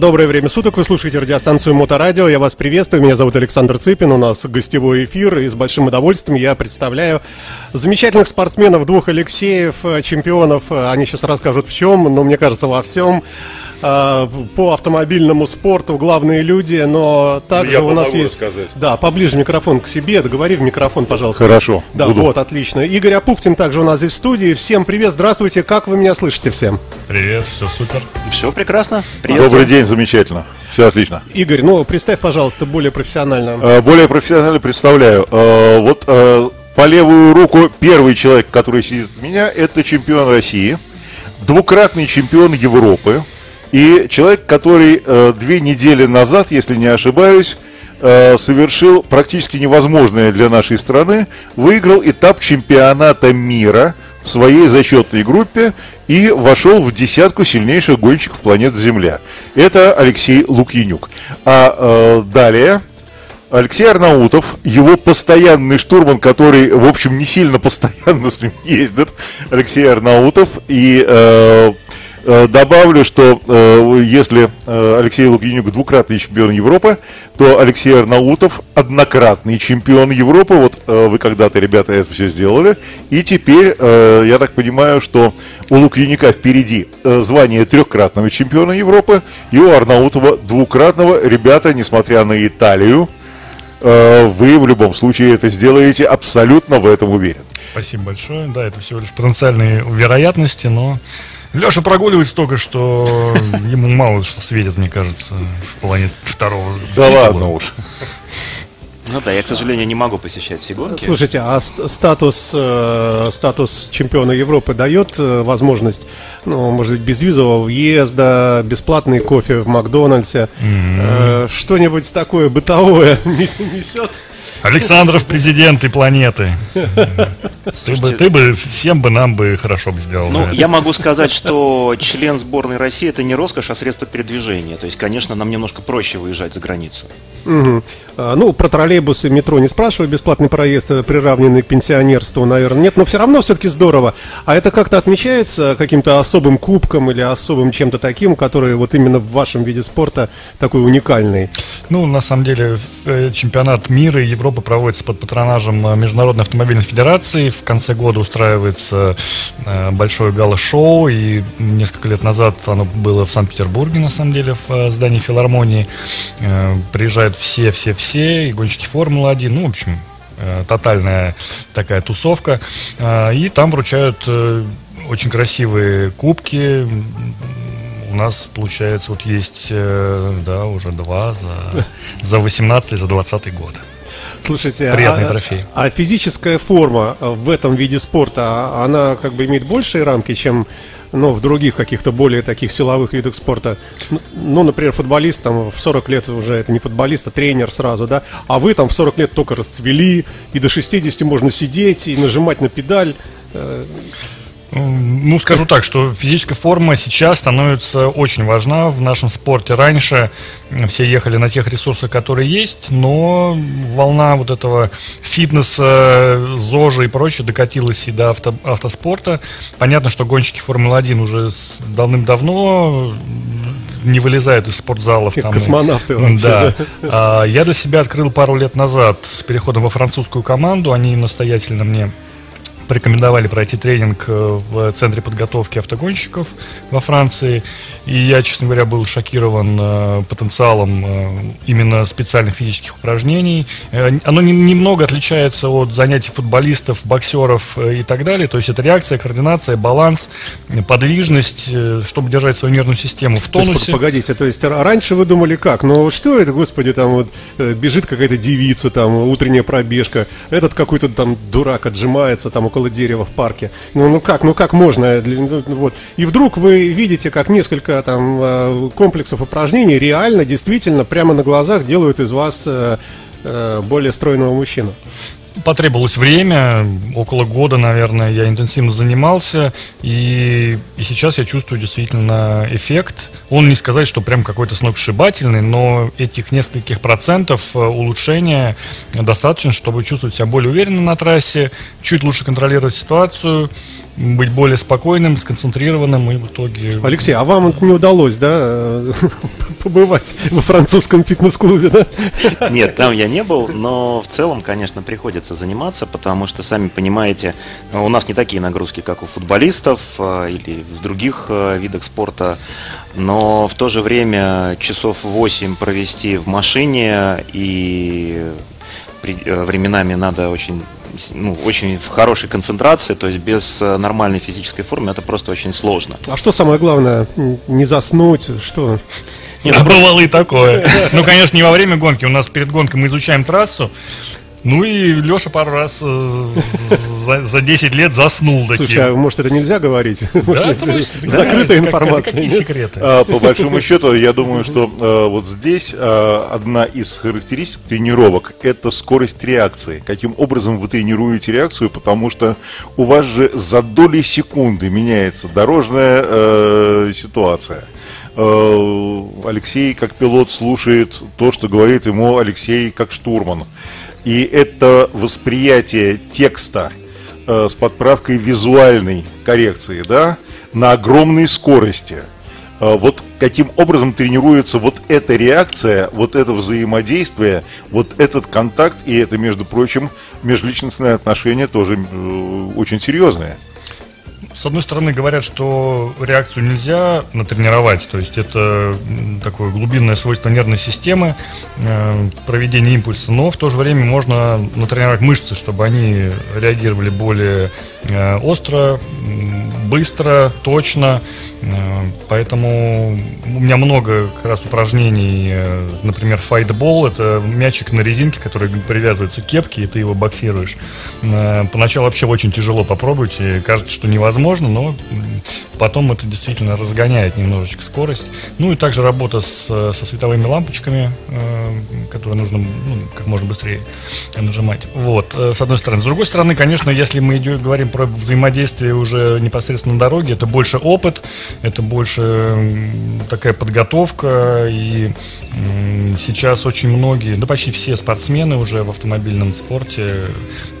Доброе время суток, вы слушаете радиостанцию Моторадио, я вас приветствую, меня зовут Александр Цыпин, у нас гостевой эфир, и с большим удовольствием я представляю замечательных спортсменов, двух Алексеев, чемпионов, они сейчас расскажут в чем, но мне кажется во всем. А, по автомобильному спорту главные люди, но также Я у нас есть... Рассказать. Да, поближе микрофон к себе, договори в микрофон, пожалуйста. Хорошо. Да, буду. вот, отлично. Игорь Апухтин также у нас здесь в студии. Всем привет, здравствуйте, как вы меня слышите всем? Привет, все супер. Все прекрасно. Привет. Добрый день, замечательно. Все отлично. Игорь, ну представь, пожалуйста, более профессионально. Э, более профессионально представляю. Э, вот э, по левую руку первый человек, который сидит у меня, это чемпион России, двукратный чемпион Европы, и человек, который э, две недели назад, если не ошибаюсь, э, совершил практически невозможное для нашей страны, выиграл этап чемпионата мира в своей зачетной группе и вошел в десятку сильнейших гонщиков планеты Земля. Это Алексей Лукьянюк. А э, далее Алексей Арнаутов, его постоянный штурман, который, в общем, не сильно постоянно с ним ездит, Алексей Арнаутов, и э, добавлю, что э, если э, Алексей Лукьянюк двукратный чемпион Европы, то Алексей Арнаутов однократный чемпион Европы. Вот вы когда-то, ребята, это все сделали. И теперь, я так понимаю, что у Лукьянюка впереди звание трехкратного чемпиона Европы и у Арнаутова двукратного. Ребята, несмотря на Италию, вы в любом случае это сделаете, абсолютно в этом уверен. Спасибо большое. Да, это всего лишь потенциальные вероятности, но Леша прогуливается только, что ему мало что светит, мне кажется, в плане второго. Да ладно уж. Ну да, я, к сожалению, не могу посещать все гонки. Слушайте, а статус, э, статус чемпиона Европы дает э, возможность, ну, может быть, безвизового въезда, бесплатный кофе в Макдональдсе, mm-hmm. э, что-нибудь такое бытовое несет? Александров президент и планеты. Ты бы, ты бы, всем бы нам бы хорошо бы сделал. Ну, я могу сказать, что член сборной России это не роскошь, а средство передвижения. То есть, конечно, нам немножко проще выезжать за границу. Угу. А, ну, про троллейбусы, метро не спрашиваю, бесплатный проезд, э, приравненный к пенсионерству, наверное, нет, но все равно все-таки здорово. А это как-то отмечается каким-то особым кубком или особым чем-то таким, который вот именно в вашем виде спорта такой уникальный? Ну, на самом деле, э, чемпионат мира и Европы проводится под патронажем э, Международной автомобильной федерации. В конце года устраивается большое гала-шоу, и несколько лет назад оно было в Санкт-Петербурге, на самом деле, в здании филармонии. Приезжают все-все-все все, и гонщики Формулы-1, ну, в общем, э, тотальная такая тусовка. Э, и там вручают э, очень красивые кубки. У нас, получается, вот есть, да, уже два за, за 18 и за 20 год. Слушайте, Приятный а, трофей. А физическая форма в этом виде спорта, она как бы имеет большие рамки, чем ну, в других каких-то более таких силовых видах спорта. Ну, ну, например, футболист там в 40 лет уже это не футболист, а тренер сразу, да, а вы там в 40 лет только расцвели, и до 60 можно сидеть и нажимать на педаль. Ну, скажу так, что физическая форма сейчас становится очень важна в нашем спорте. Раньше все ехали на тех ресурсах, которые есть, но волна вот этого фитнеса, ЗОЖа и прочее докатилась и до авто, автоспорта. Понятно, что гонщики Формулы-1 уже давным-давно не вылезают из спортзалов. Там, Космонавты вообще. Да. А, я для себя открыл пару лет назад с переходом во французскую команду. Они настоятельно мне порекомендовали пройти тренинг э, в центре подготовки автогонщиков во Франции. И я, честно говоря, был шокирован э, потенциалом э, именно специальных физических упражнений. Оно немного отличается от занятий футболистов, боксеров и так далее. То есть это реакция, координация, баланс, подвижность, чтобы держать свою нервную систему в тонусе. То есть, погодите, то есть раньше вы думали как? Ну что это, господи, там вот бежит какая-то девица, там утренняя пробежка, этот какой-то там дурак отжимается там около около дерева в парке. Ну, ну как, ну как можно? Ну, вот. И вдруг вы видите, как несколько там э, комплексов упражнений реально, действительно, прямо на глазах делают из вас э, э, более стройного мужчину. Потребовалось время, около года, наверное, я интенсивно занимался, и, и сейчас я чувствую действительно эффект. Он не сказать, что прям какой-то сногсшибательный, но этих нескольких процентов э, улучшения достаточно, чтобы чувствовать себя более уверенно на трассе, чуть лучше контролировать ситуацию, быть более спокойным, сконцентрированным и в итоге... Алексей, а вам не удалось, да, побывать во французском фитнес-клубе, да? Нет, там я не был, но в целом, конечно, приходится заниматься, потому что, сами понимаете, у нас не такие нагрузки, как у футболистов а, или в других а, видах спорта, но в то же время часов 8 провести в машине и э, временами надо очень ну, очень в хорошей концентрации, то есть без э, нормальной физической формы это просто очень сложно. А что самое главное? Не заснуть? Что? Нет, ну, бывало и такое. Ну, конечно, не во время гонки. У нас перед гонкой мы изучаем трассу, ну и Леша пару раз э, за, за 10 лет заснул таким. Слушай, а может это нельзя говорить? Да, может, закрытая информация. Какие секреты? А, по большому счету, я думаю, что а, вот здесь а, одна из характеристик тренировок – это скорость реакции. Каким образом вы тренируете реакцию, потому что у вас же за доли секунды меняется дорожная э, ситуация. Э, Алексей как пилот слушает то, что говорит ему Алексей как штурман. И это восприятие текста э, с подправкой визуальной коррекции, да, на огромной скорости. Э, вот каким образом тренируется вот эта реакция, вот это взаимодействие, вот этот контакт, и это, между прочим, межличностные отношения тоже э, очень серьезные с одной стороны, говорят, что реакцию нельзя натренировать, то есть это такое глубинное свойство нервной системы, э, проведение импульса, но в то же время можно натренировать мышцы, чтобы они реагировали более э, остро, быстро, точно. Э, поэтому у меня много как раз упражнений, например, файтбол, это мячик на резинке, который привязывается к кепке, и ты его боксируешь. Поначалу вообще очень тяжело попробовать, и кажется, что невозможно, но потом это действительно разгоняет немножечко скорость. Ну и также работа с, со световыми лампочками, которые нужно ну, как можно быстрее нажимать. Вот, с одной стороны. С другой стороны, конечно, если мы идем, говорим про взаимодействие уже непосредственно на дороге, это больше опыт, это больше такая подготовка, и сейчас очень многие, да почти все спортсмены уже в автомобильном спорте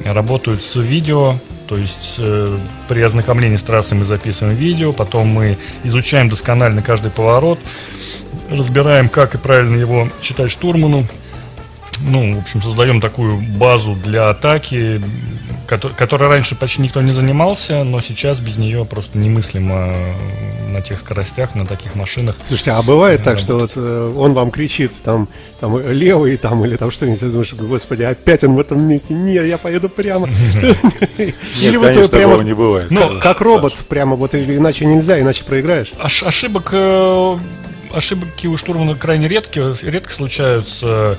работают с видео, то есть э, при ознакомлении с трассой мы записываем видео, потом мы изучаем досконально каждый поворот, разбираем, как и правильно его читать штурману, ну, в общем, создаем такую базу для атаки, которой раньше почти никто не занимался, но сейчас без нее просто немыслимо на тех скоростях, на таких машинах. Слушайте, а бывает так, что вот э, он вам кричит там, там левый там или там что-нибудь, ты думаешь, господи, опять он в этом месте, нет, я поеду прямо. Или вот прямо не бывает. Ну, как робот, прямо вот иначе нельзя, иначе проиграешь. Ошибок э, ошибки у штурмана крайне редки, редко случаются.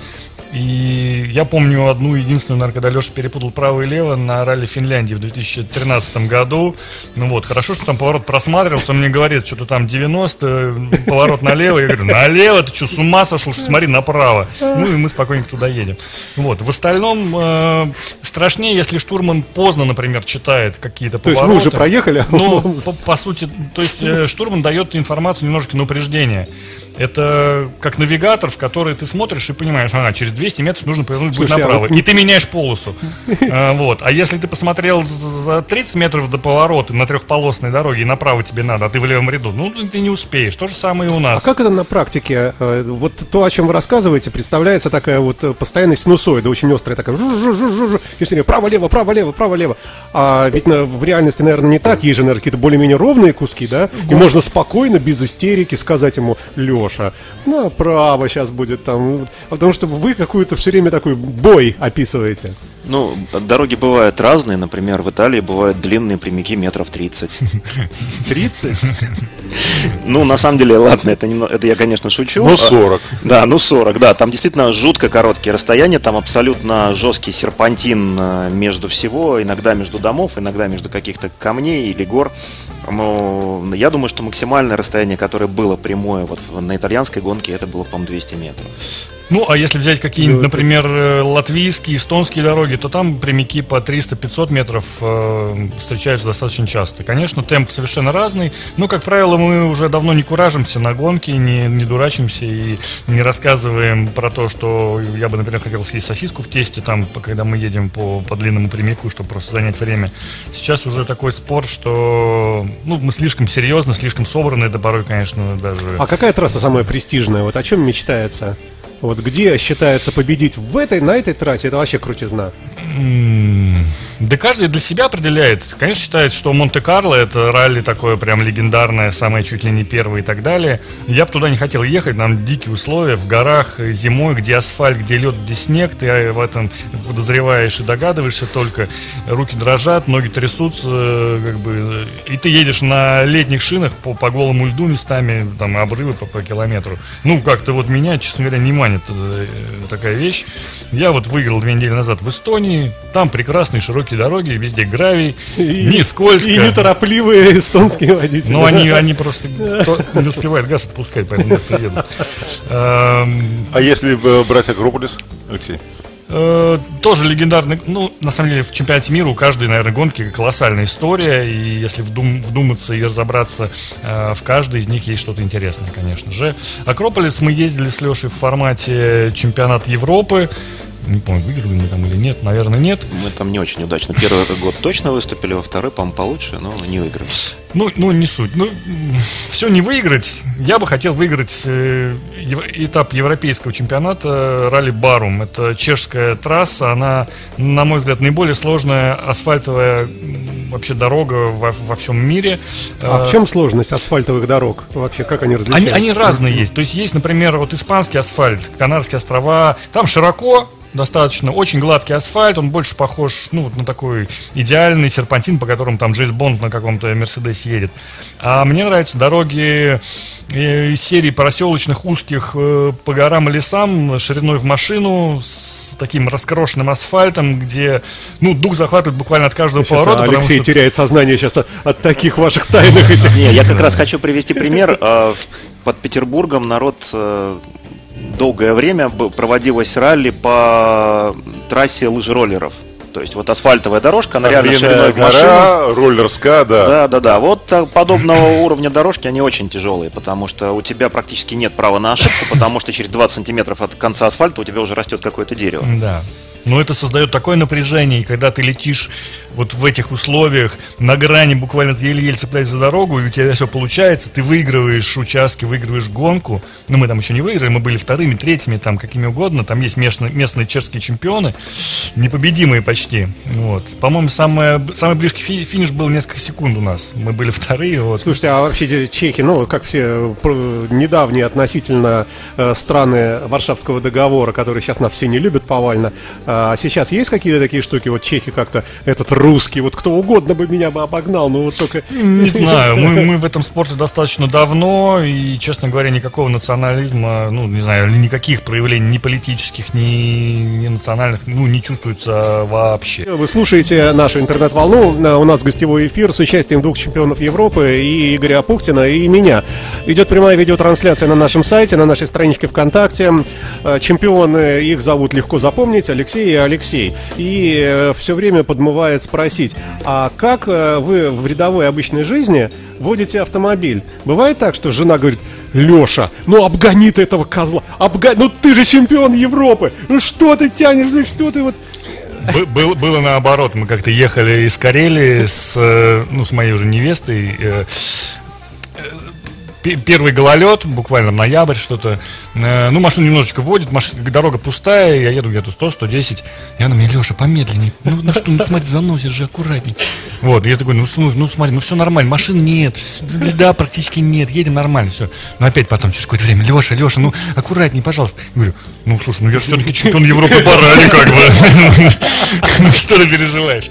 И я помню одну единственную, наверное, когда Леша перепутал право и лево на ралли Финляндии в 2013 году. Ну вот, хорошо, что там поворот просматривался, он мне говорит, что-то там 90, поворот налево. Я говорю, налево, ты что, с ума сошел, что смотри направо. Ну и мы спокойненько туда едем. Вот, в остальном э, страшнее, если штурман поздно, например, читает какие-то повороты. То есть вы уже проехали? Ну, по, по сути, то есть э, штурман дает информацию немножко на упреждение. Это как навигатор, в который ты смотришь и понимаешь, ага, через 200 метров нужно повернуть будет Слушай, а направо. А вот... И ты меняешь полосу. а, вот. А если ты посмотрел за 30 метров до поворота на трехполосной дороге и направо тебе надо, а ты в левом ряду, ну ты не успеешь. То же самое и у нас. А как это на практике? Э, вот то, о чем вы рассказываете, представляется такая вот э, постоянная синусоида, очень острая такая. И все время право-лево, право-лево, право-лево. А ведь в реальности, наверное, не так. Есть же, наверное, какие-то более-менее ровные куски, да? И можно спокойно, без истерики сказать ему, Леша, направо сейчас будет там. Потому что вы какую-то все время такой бой описываете. Ну, дороги бывают разные. Например, в Италии бывают длинные прямики метров 30. 30? Ну, на самом деле, ладно, это, не, это я, конечно, шучу. Ну, 40. Да, ну 40, да. Там действительно жутко короткие расстояния, там абсолютно жесткий серпантин э, между всего, иногда между домов, иногда между каких-то камней или гор. Но я думаю, что максимальное расстояние, которое было прямое вот на итальянской гонке, это было, по-моему, 200 метров. Ну, а если взять какие-нибудь, например, э, латвийские, эстонские дороги, то там прямики по 300-500 метров э, встречаются достаточно часто. Конечно, темп совершенно разный, но, как правило, мы уже давно не куражимся на гонке, не, не дурачимся и не рассказываем про то, что я бы, например, хотел съесть сосиску в тесте, там, когда мы едем по, по длинному прямику, чтобы просто занять время. Сейчас уже такой спорт, что ну, мы слишком серьезно, слишком собраны, это порой, конечно, даже... А какая трасса самая престижная? Вот о чем мечтается? Вот где считается победить в этой, на этой трассе, это вообще крутизна. Да каждый для себя определяет. Конечно, считает, что Монте-Карло это ралли такое прям легендарное, самое чуть ли не первое и так далее. Я бы туда не хотел ехать, нам дикие условия, в горах, зимой, где асфальт, где лед, где снег, ты в этом подозреваешь и догадываешься только. Руки дрожат, ноги трясутся, как бы, и ты едешь на летних шинах по, по голому льду местами, там обрывы по, по километру. Ну, как-то вот меня, честно говоря, не манит э, такая вещь. Я вот выиграл две недели назад в Эстонии, там прекрасные широкие дороги, везде гравий, и, не скользко. И неторопливые эстонские водители. Ну, они, они просто не успевают газ отпускать, поэтому быстро едут. А если э, брать Акрополис, Алексей? Э, тоже легендарный, ну, на самом деле, в чемпионате мира у каждой, наверное, гонки колоссальная история, и если вдум, вдуматься и разобраться, э, в каждой из них есть что-то интересное, конечно же. Акрополис мы ездили с Лешей в формате чемпионат Европы, не помню, выиграли мы там или нет, наверное, нет. Мы там не очень удачно. Первый год точно выступили, во второй, по-моему, получше, но не выиграли. Ну, ну, не суть. Ну, все не выиграть. Я бы хотел выиграть э, этап европейского чемпионата э, ралли Барум. Это чешская трасса. Она, на мой взгляд, наиболее сложная асфальтовая вообще дорога во, во всем мире. А в чем сложность асфальтовых дорог? Вообще, как они различаются? Они, они разные есть. То есть есть, например, вот испанский асфальт, Канарские острова. Там широко, достаточно. Очень гладкий асфальт, он больше похож ну, вот на такой идеальный серпантин, по которому там Джейс Бонд на каком-то Мерседесе едет. А мне нравятся дороги э, из серии проселочных узких э, по горам и лесам, шириной в машину, с таким раскрошенным асфальтом, где ну, дух захватывает буквально от каждого сейчас поворота. Алексей что... теряет сознание сейчас от, от таких ваших тайных этих. Не, я как раз хочу привести пример. А, под Петербургом народ э, долгое время проводилось ралли по трассе лыжероллеров. То есть вот асфальтовая дорожка, она реально шириной гора, машину. роллерска, да. Да, да, да. Вот подобного уровня дорожки, они очень тяжелые, потому что у тебя практически нет права на ошибку, потому что через 20 сантиметров от конца асфальта у тебя уже растет какое-то дерево. Да. Но это создает такое напряжение, и когда ты летишь вот в этих условиях, на грани буквально еле-еле цепляясь за дорогу, и у тебя все получается, ты выигрываешь участки, выигрываешь гонку. Ну, мы там еще не выиграли, мы были вторыми, третьими, там, какими угодно. Там есть местные, местные чешские чемпионы, непобедимые почти. Вот. По-моему, самое, самый близкий финиш был несколько секунд у нас. Мы были вторые. Вот. Слушайте, а вообще чехи, ну, как все недавние относительно э, страны Варшавского договора, которые сейчас нас все не любят повально, а сейчас есть какие-то такие штуки, вот чехи как-то, этот русский, вот кто угодно бы меня бы обогнал, но вот только... Не знаю, мы, мы в этом спорте достаточно давно, и, честно говоря, никакого национализма, ну, не знаю, никаких проявлений ни политических, ни, ни национальных, ну, не чувствуется вообще. Вы слушаете нашу интернет-волну, у нас гостевой эфир с участием двух чемпионов Европы, и Игоря Пухтина, и меня. Идет прямая видеотрансляция на нашем сайте, на нашей страничке ВКонтакте. Э, чемпионы, их зовут легко запомнить, Алексей и Алексей. И э, все время подмывает спросить, а как э, вы в рядовой обычной жизни водите автомобиль? Бывает так, что жена говорит, Леша, ну обгони ты этого козла, обгони, ну ты же чемпион Европы, ну что ты тянешь, ну что ты вот... Было, было наоборот, мы как-то ехали из Карелии с, э, ну, с моей уже невестой, первый гололед, буквально ноябрь что-то. Э, ну, машину немножечко водит, машина, дорога пустая, я еду где-то 100-110. И она мне, Леша, помедленнее. Ну, ну что, ну смотри, заносишь же аккуратней. Вот, я такой, ну, ну смотри, ну все нормально, машин нет, льда практически нет, едем нормально, все. Но опять потом, через какое-то время, Леша, Леша, ну аккуратней, пожалуйста. Я говорю, ну слушай, ну я же все-таки чемпион Европы по ралли, как бы. Ну что ты переживаешь?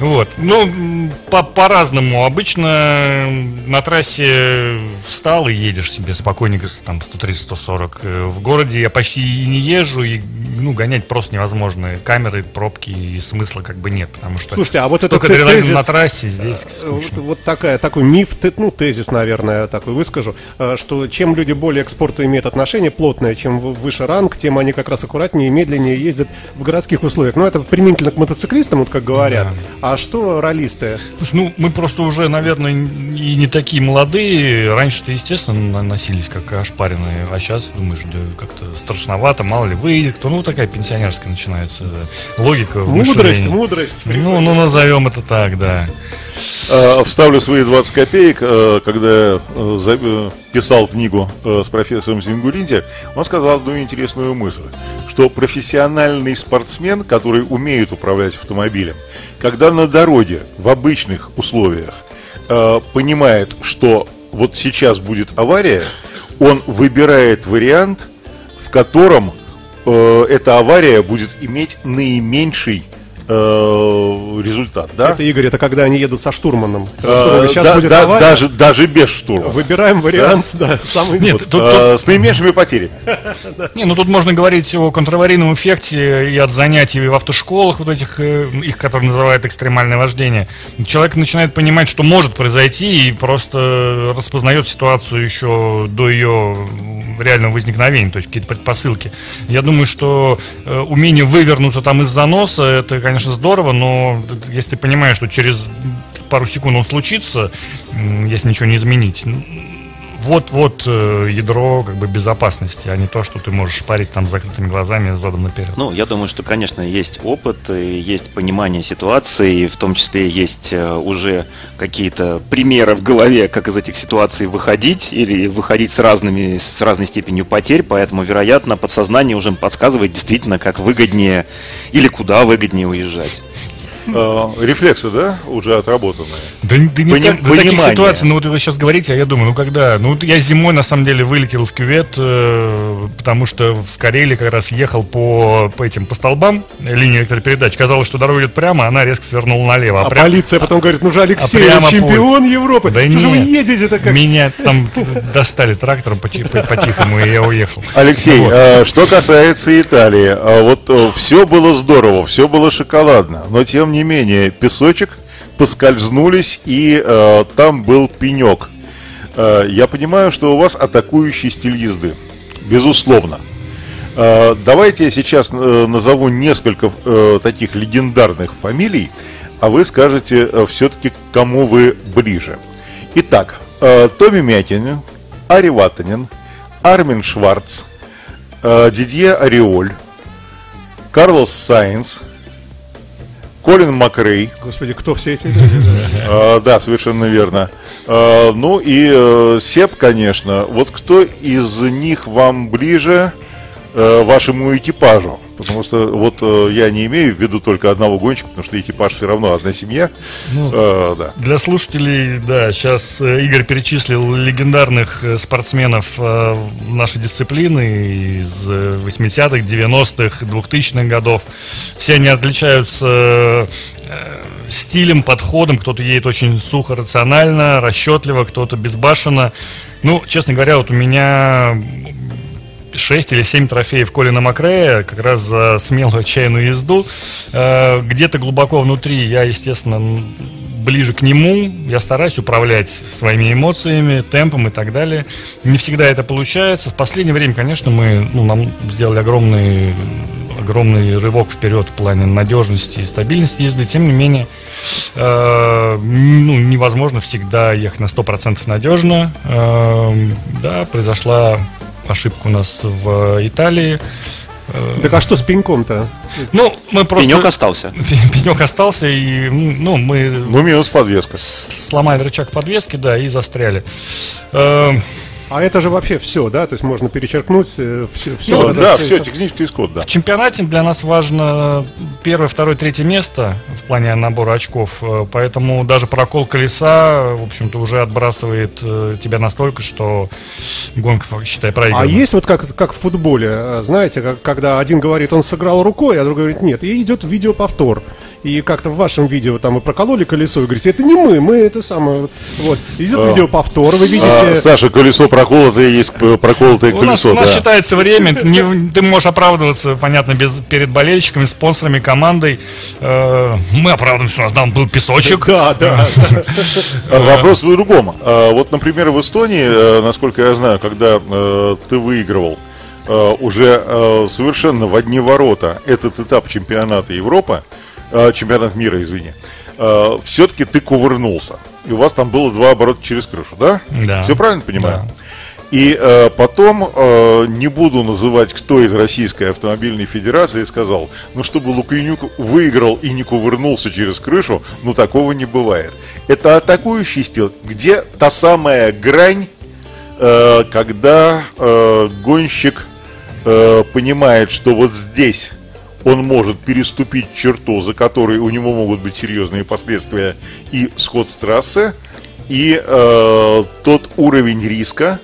Вот, ну, по-разному. Обычно на трассе встал и едешь себе спокойненько, там 130-140. Э, в городе я почти и не езжу, и ну, гонять просто невозможно. Камеры, пробки и смысла как бы нет, потому что Слушайте, а вот адреналина тезис, на трассе здесь э, Вот, скучно. вот такая, такой миф, ну, тезис, наверное, такой выскажу, э, что чем люди более к спорту имеют отношение, плотное, чем выше ранг, тем они как раз аккуратнее и медленнее ездят в городских условиях. Ну, это применительно к мотоциклистам, вот как говорят. А что ролисты? Ну, мы просто уже, наверное, и не такие молодые. Раньше-то, естественно, носились как ошпаренные, а сейчас думаешь, да как-то страшновато, мало ли выйдет кто. Ну, такая пенсионерская начинается логика. в Мудрость, мудрость. Ну, ну, назовем это так, да. Э, Вставлю свои 20 копеек, э, когда э, э, писал книгу э, с профессором Зингуринти, он сказал одну интересную мысль, что профессиональный спортсмен, который умеет управлять автомобилем, когда на дороге в обычных условиях понимает, что вот сейчас будет авария, он выбирает вариант, в котором э, эта авария будет иметь наименьший результат, да? Это, Игорь, это когда они едут со штурманом. Э, Сейчас да- будет да- авария. даже, даже без штурма. Выбираем вариант, да, самый Нет, вот. тут, Э, с наименьшими потерями. Не, ну тут можно говорить о контраварийном эффекте и от занятий в автошколах, вот этих, э, их, которые называют экстремальное вождение. Человек начинает понимать, что может произойти, и просто распознает ситуацию еще до ее реального возникновения, то есть какие-то предпосылки. Я думаю, что э, умение вывернуться там из заноса, это, конечно, здорово, но если ты понимаешь, что через пару секунд он случится, если ничего не изменить, вот, вот э, ядро как бы безопасности, а не то, что ты можешь парить там с закрытыми глазами задом наперед. Ну, я думаю, что, конечно, есть опыт, и есть понимание ситуации, и в том числе есть э, уже какие-то примеры в голове, как из этих ситуаций выходить, или выходить с, разными, с разной степенью потерь, поэтому, вероятно, подсознание уже подсказывает действительно, как выгоднее или куда выгоднее уезжать. Э, Рефлексы, да, уже отработанные. Да, да не Пони- так- до таких ситуаций, ну вот вы сейчас говорите, а я думаю, ну когда? Ну вот я зимой на самом деле вылетел в кювет, э, потому что в Карелии как раз ехал по, по этим по столбам линии электропередач. Казалось, что дорога идет прямо, а она резко свернула налево. А прям- полиция потом говорит, ну же Алексей, прямо вы чемпион Европы. Да Что же вы нет. едете-то как... Меня там достали трактором поти- по- по-тихому, и я уехал. Алексей, э, что касается Италии, э, вот все было здорово, все было шоколадно, но тем не менее песочек поскользнулись и э, там был пенек. Э, я понимаю, что у вас атакующий стиль езды, безусловно. Э, давайте я сейчас э, назову несколько э, таких легендарных фамилий, а вы скажете все-таки, к кому вы ближе. Итак, э, Томми Мякинин, Ари Ватанин, Армин Шварц, э, Дидье Ореоль, Карлос Сайнс, Колин Макрей, Господи, кто все эти люди? Э, да, совершенно верно. Э, ну и э, Сеп, конечно. Вот кто из них вам ближе э, вашему экипажу? Потому что вот э, я не имею в виду только одного гонщика, потому что экипаж все равно одна семья. Э, да. Для слушателей, да, сейчас э, Игорь перечислил легендарных э, спортсменов э, нашей дисциплины из э, 80-х, 90-х, 2000-х годов. Все они отличаются э, стилем, подходом. Кто-то едет очень сухо, рационально, расчетливо, кто-то безбашенно. Ну, честно говоря, вот у меня 6 или 7 трофеев Колина Макрея, как раз за смелую отчаянную езду. Э, Где-то глубоко внутри я, естественно, ближе к нему. Я стараюсь управлять своими эмоциями, темпом и так далее. Не всегда это получается. В последнее время, конечно, мы ну, нам сделали огромный, огромный рывок вперед в плане надежности и стабильности езды. Тем не менее, э, ну, невозможно всегда ехать на 100% надежно. Э, да, произошла ошибка у нас в Италии. Так а что с пеньком-то? Ну, мы просто... Пенек остался. Пенек остался, и ну, мы Ну, минус подвеска. сломали рычаг подвески, да, и застряли. Э, А это же вообще все, да? То есть можно перечеркнуть все. все Ну, да, все, технический исход, да. В чемпионате для нас важно первое, второе, третье место в плане набора очков. Э, Поэтому даже прокол колеса, в общем-то, уже отбрасывает э, тебя настолько, что гонка, считай, А проиграна. есть вот как, как в футболе, э, знаете, как- когда один говорит, он сыграл рукой, а другой говорит, нет, и идет видеоповтор. И как-то в вашем видео там вы прокололи колесо, и говорите, это не мы, мы это самое, вот. Идет А. видеоповтор, вы А, видите... Саша, колесо проколотое, есть проколотое У нас, колесо, у нас считается время, ты, не- ты можешь оправдываться, понятно, без, перед болельщиками, спонсорами, командой. Э, мы оправдываемся, у нас там был песочек. Да, да. А, Вопрос в другом. А, Вот, например, в Эстонии, э, насколько я знаю, когда э, ты выигрывал уже совершенно в одни ворота этот этап чемпионата Европы, э, чемпионат мира, извини, все-таки ты кувырнулся. И у вас там было два оборота через крышу, да? Да. Все правильно понимаю? Да. И э, потом, э, не буду называть, кто из Российской автомобильной федерации сказал, ну чтобы Лукьянюк выиграл и не кувырнулся через крышу, ну такого не бывает. Это атакующий стиль, где та самая грань, э, когда э, гонщик э, понимает, что вот здесь он может переступить черту, за которой у него могут быть серьезные последствия и сход с трассы, и э, тот уровень риска,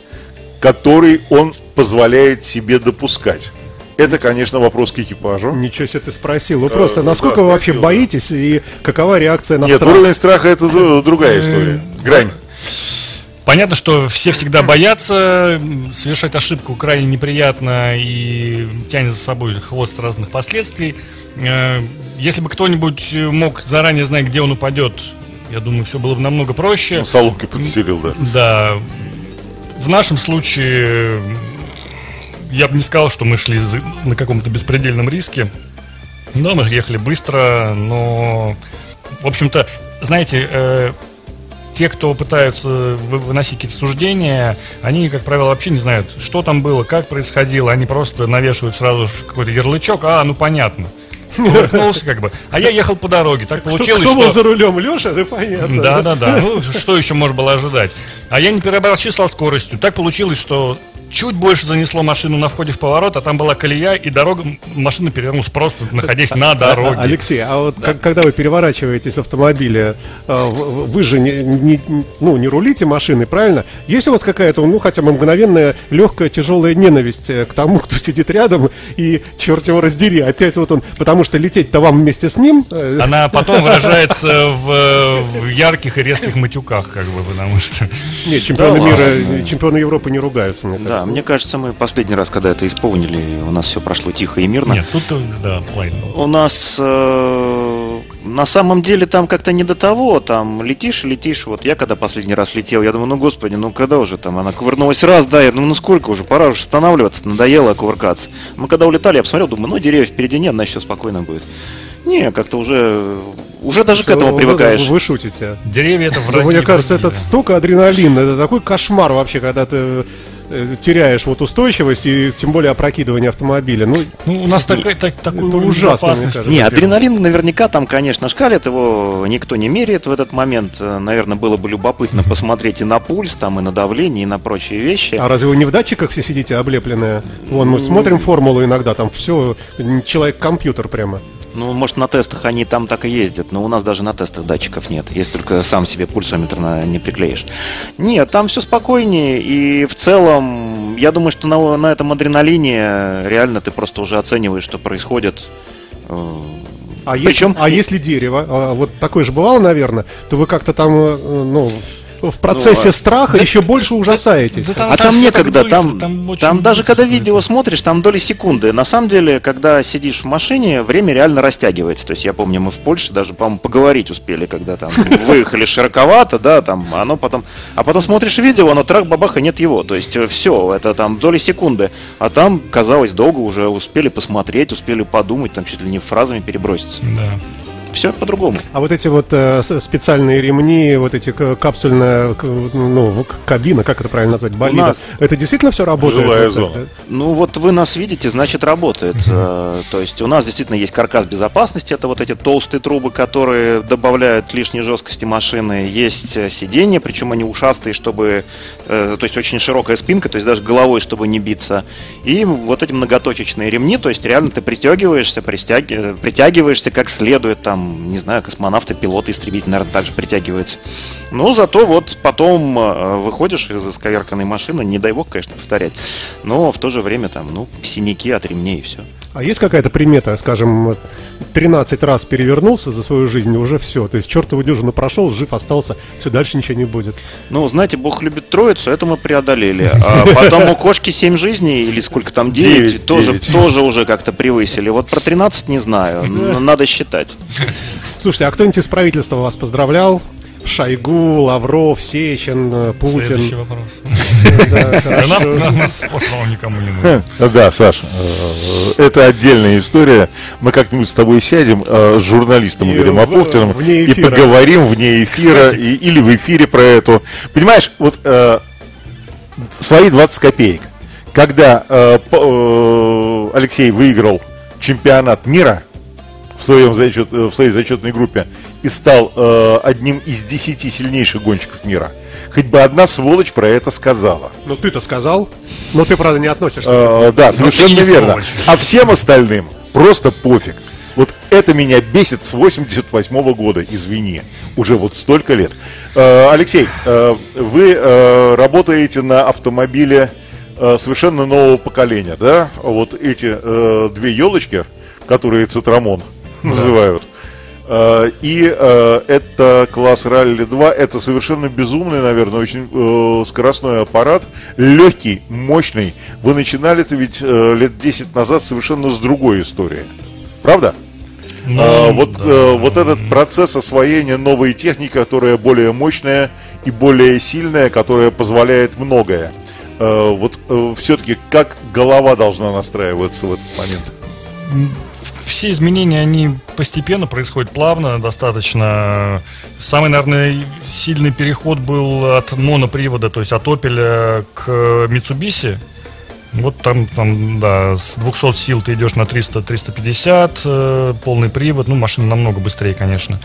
который он позволяет себе допускать. Это, конечно, вопрос к экипажу. Ничего себе ты спросил. Вы просто, ну насколько да, вы вообще спросил, боитесь и какова реакция на Нет, страх? уровень страха это другая история. Грань. Понятно, что все всегда боятся, совершать ошибку крайне неприятно и тянет за собой хвост разных последствий. Э, Если бы кто-нибудь мог заранее знать, где он упадет, я думаю, все было бы намного проще. Ну, Соломкой подселил, да. Да, в нашем случае я бы не сказал, что мы шли на каком-то беспредельном риске. Но мы ехали быстро, но, в общем-то, знаете, э, те, кто пытаются вы- выносить какие-то суждения, они, как правило, вообще не знают, что там было, как происходило. Они просто навешивают сразу же какой-то ярлычок, а, ну понятно. Кувыркнулся как бы. А я ехал по дороге. Так Кто, получилось, кто был что... за рулем? Леша, это понятно. Да, да, да. Ну, что еще можно было ожидать? А я не переборщил скоростью. Так получилось, что чуть больше занесло машину на входе в поворот, а там была колея, и дорога, машина перевернулась просто, находясь на А, дороге. Алексей, а вот как- когда вы переворачиваетесь в автомобиле, вы же не, не- ну, не рулите машиной, правильно? Есть у вас какая-то, ну, хотя бы мгновенная, легкая, тяжелая ненависть э, к тому, кто сидит рядом, и, черт его раздери, опять вот он, потому что лететь-то вам вместе с ним, э, Она потом выражается в, в ярких и резких матюках, как бы, потому что... нет, чемпионы Да мира, ладно. чемпионы Европы не ругаются, мне Да, кажется. мне кажется, мы последний раз, когда это исполнили, у нас все прошло тихо и мирно. Нет, тут, э, да, лайн. У нас э, на самом деле там как-то не до того, там летишь и летишь. Вот я когда последний раз летел, я думаю, ну господи, ну когда уже там она кувырнулась раз, да, я думаю, ну сколько уже, пора уже останавливаться, надоело кувыркаться. Мы когда улетали, я посмотрел, думаю, ну деревьев впереди нет, значит все спокойно будет. Не, как-то уже, уже даже к этому Вы- привыкаешь. Вы, вы шутите. Деревья это враги. мне кажется, это да. столько адреналина, это такой кошмар вообще, когда ты теряешь вот устойчивость и тем более опрокидывание автомобиля. Ну, Ну, у нас такой, так, такой уровень ужасно, кажется. Не, адреналин наверняка там, конечно, шкалит, его никто не меряет в этот момент. Э, Наверное, было бы любопытно посмотреть и на пульс, там, и на давление, и на прочие вещи. а разве вы не в датчиках все сидите облепленные? Вон мы смотрим формулу иногда, там все, человек-компьютер прямо. Ну, может, на тестах они там так и ездят, но у нас даже на тестах датчиков нет, если только сам себе пульсометр на- не приклеишь. Нет, там все спокойнее, и в целом, я думаю, что на, на этом адреналине реально ты просто уже оцениваешь, что происходит. А, Причем- если, а если дерево, а, вот такое же бывало, наверное, то вы как-то там, э, ну, в процессе Ну, а- страха еще больше ужасаетесь. да там- А там так некогда, быстро, там, там там даже когда видео это. смотришь, там доли секунды. На самом деле, когда сидишь в машине, время реально растягивается. То есть я помню, мы в Польше даже, по-моему, поговорить успели, когда там выехали широковато, да, там, оно потом... А потом смотришь видео, оно трак бабаха, нет его. То есть все, это там доли секунды. А там, казалось, долго уже успели посмотреть, успели подумать, там чуть ли не фразами переброситься. Да. Все по-другому. А вот эти вот э, специальные ремни, вот эти капсульная, ну, кабина, как это правильно назвать, болида, нас- это действительно все работает? Жилая Вот зона. это? Ну вот вы нас видите, значит работает. Э, То есть у нас действительно есть каркас безопасности, это вот эти толстые трубы, которые добавляют лишней жесткости машины. Есть э, сиденья, причем они ушастые, чтобы, э, то есть очень широкая спинка, то есть даже головой, чтобы не биться. И вот эти многоточечные ремни, то есть реально ты пристегиваешься, пристяги- э, притягиваешься как следует, там, не знаю, космонавты, пилоты, истребители, наверное, также притягиваются. Но зато вот потом э, выходишь из исковерканной машины, не дай бог, конечно, повторять, но в то же время там, ну, синяки от ремней и все. А есть какая-то примета, скажем, 13 раз перевернулся за свою жизнь, уже все. То есть чертову дюжину прошел, жив остался, все, дальше ничего не будет. Ну, знаете, Бог любит троицу, это мы преодолели. А потом у кошки 7 жизней, или сколько там, 9, Девять, тоже, девять. тоже уже как-то превысили. Вот про 13 не знаю, надо считать. Слушайте, а кто-нибудь из правительства вас поздравлял? Шойгу, Лавров, Сечин, э, Следующий Путин. вопрос. Да, Нас, никому не нужен. Да, Саш, э, это отдельная история. Мы как-нибудь с тобой сядем э, с журналистом И Игорем Апухтиным и поговорим вне эфира или в эфире про эту. Понимаешь, вот свои 20 копеек. Когда Алексей выиграл чемпионат мира в, своем зачет, э, в своей зачетной группе и стал э, одним из 10 сильнейших гонщиков мира, хоть бы одна сволочь про это сказала. Ну ты-то сказал, но ты, правда, не относишься. Э, да, ты совершенно верно. сволочь. А всем остальным просто пофиг. Вот это меня бесит с 88 года, извини, уже вот столько лет. Э, Алексей, э, вы э, работаете на автомобиле совершенно нового поколения, да? Вот эти э, две елочки, которые Цитрамон называют. Э, И э, это класс Ралли 2, это совершенно безумный, наверное, очень э, скоростной аппарат, легкий, мощный. Вы начинали это ведь э, лет 10 назад совершенно с другой истории. Правда? Ну, А, вот, да. э, вот этот процесс освоения новой техники, которая более мощная и более сильная, которая позволяет многое. Э, вот все-таки как голова должна настраиваться в этот момент? Все изменения, они постепенно происходят плавно, достаточно. Самый, наверное, сильный переход был от монопривода, то есть от Opel к Mitsubishi. Вот там, там, да, с 200 сил ты идешь на 300-350, э, полный привод, ну, машина намного быстрее, конечно.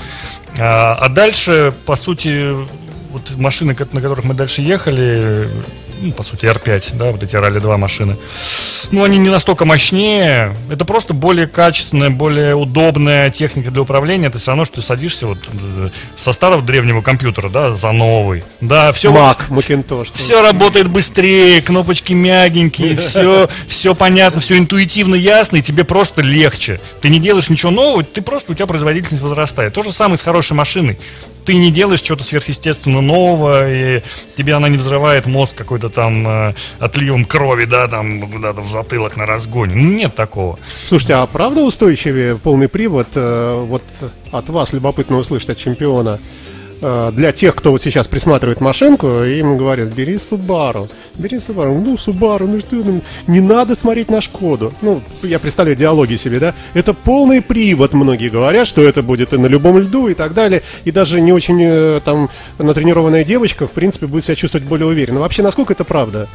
А, а дальше, по сути, вот машины, на которых мы дальше ехали, ну, по сути, R5, да, вот эти Ралли-2 машины, ну, они не настолько мощнее, это просто более качественная, более удобная техника для управления, это все равно, что ты садишься вот э, со старого древнего компьютера, да, за новый, да, все, Мак, Макинтош. все работает быстрее, кнопочки мягенькие, все, все понятно, все интуитивно ясно, и тебе просто легче. Ты не делаешь ничего нового, ты просто, у тебя производительность возрастает. То же самое с хорошей машиной. Ты не делаешь чего-то сверхъестественно нового, и тебе она не взрывает мозг какой-то там э, отливом крови, да, там куда-то в затылок на разгоне. Ну, нет такого. Слушайте, а правда устойчивее полный привод? э, Вот от вас любопытно услышать от чемпиона. Э, Для тех, кто вот сейчас присматривает машинку, им говорят, бери Субару, бери Субару. Ну, Субару, ну что, ну, не надо смотреть на Шкоду. Ну, я представляю диалоги себе, да? Это полный привод, многие говорят, что это будет и на любом льду и так далее. И даже не очень э, там натренированная девочка, в принципе, будет себя чувствовать более уверенно. Вообще, насколько это правда?